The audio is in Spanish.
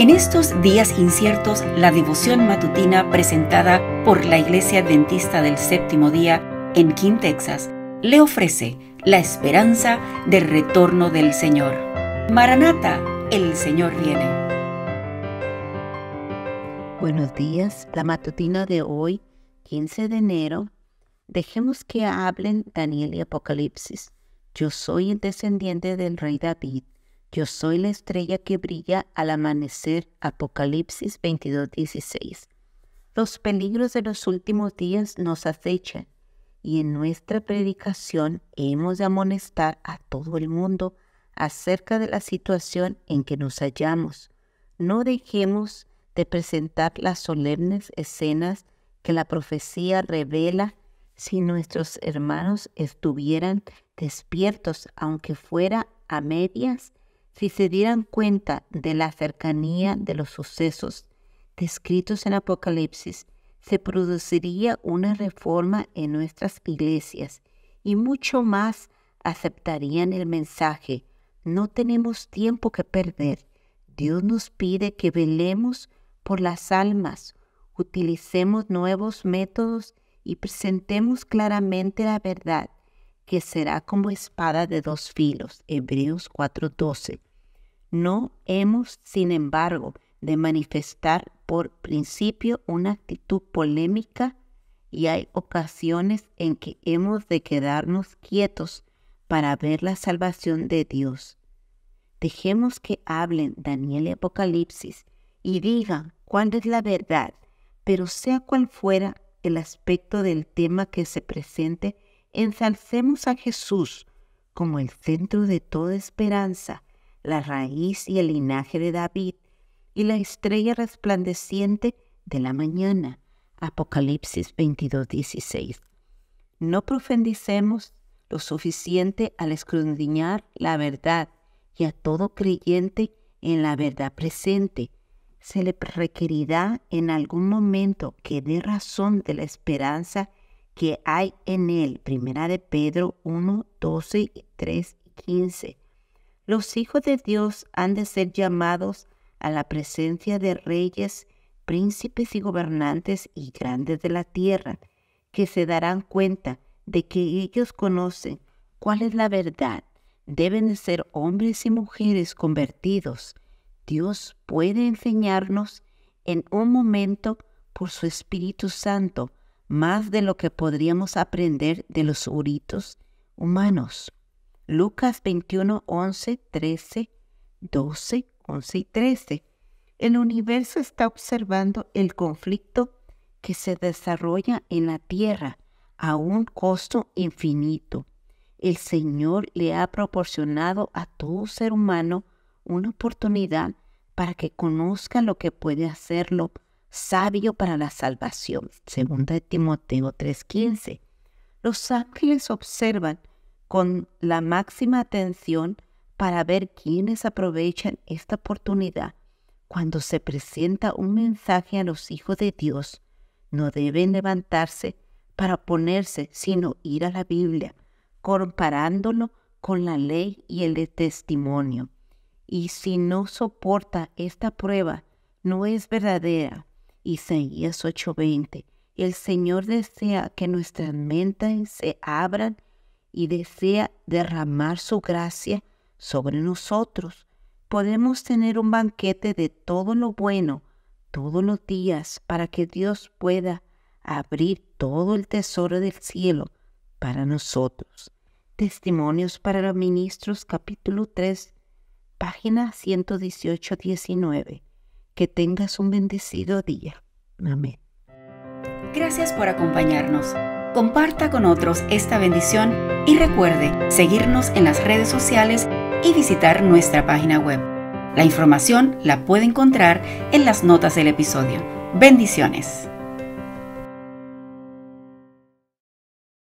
En estos días inciertos, la devoción matutina presentada por la Iglesia Adventista del Séptimo Día en King, Texas, le ofrece la esperanza del retorno del Señor. Maranata, el Señor viene. Buenos días, la matutina de hoy, 15 de enero. Dejemos que hablen Daniel y Apocalipsis. Yo soy el descendiente del rey David yo soy la estrella que brilla al amanecer. Apocalipsis 22:16. Los peligros de los últimos días nos acechan y en nuestra predicación hemos de amonestar a todo el mundo acerca de la situación en que nos hallamos. No dejemos de presentar las solemnes escenas que la profecía revela si nuestros hermanos estuvieran despiertos, aunque fuera a medias si se dieran cuenta de la cercanía de los sucesos descritos en Apocalipsis, se produciría una reforma en nuestras iglesias y mucho más aceptarían el mensaje. No tenemos tiempo que perder. Dios nos pide que velemos por las almas, utilicemos nuevos métodos y presentemos claramente la verdad que será como espada de dos filos. Hebreos 4:12. No hemos, sin embargo, de manifestar por principio una actitud polémica y hay ocasiones en que hemos de quedarnos quietos para ver la salvación de Dios. Dejemos que hablen Daniel y Apocalipsis y digan cuál es la verdad, pero sea cual fuera el aspecto del tema que se presente, ensalcemos a Jesús como el centro de toda esperanza, la raíz y el linaje de David, y la estrella resplandeciente de la mañana. Apocalipsis 22, 16. No profundicemos lo suficiente al escudriñar la verdad y a todo creyente en la verdad presente. Se le requerirá en algún momento que dé razón de la esperanza que hay en él. Primera de Pedro 1, 12, 3 y 15. Los hijos de Dios han de ser llamados a la presencia de reyes, príncipes y gobernantes y grandes de la tierra, que se darán cuenta de que ellos conocen cuál es la verdad. Deben de ser hombres y mujeres convertidos. Dios puede enseñarnos en un momento por su Espíritu Santo más de lo que podríamos aprender de los uritos humanos. Lucas 21, 11, 13, 12, 11 y 13. El universo está observando el conflicto que se desarrolla en la tierra a un costo infinito. El Señor le ha proporcionado a todo ser humano una oportunidad para que conozca lo que puede hacerlo sabio para la salvación. Segunda de Timoteo 3:15. Los ángeles observan con la máxima atención para ver quiénes aprovechan esta oportunidad. Cuando se presenta un mensaje a los hijos de Dios, no deben levantarse para oponerse, sino ir a la Biblia, comparándolo con la ley y el testimonio. Y si no soporta esta prueba, no es verdadera, Isaías 8:20. El Señor desea que nuestras mentes se abran y desea derramar su gracia sobre nosotros. Podemos tener un banquete de todo lo bueno todos los días para que Dios pueda abrir todo el tesoro del cielo para nosotros. Testimonios para los ministros capítulo 3, página 118-19. Que tengas un bendecido día. Amén. Gracias por acompañarnos. Comparta con otros esta bendición y recuerde seguirnos en las redes sociales y visitar nuestra página web. La información la puede encontrar en las notas del episodio. Bendiciones.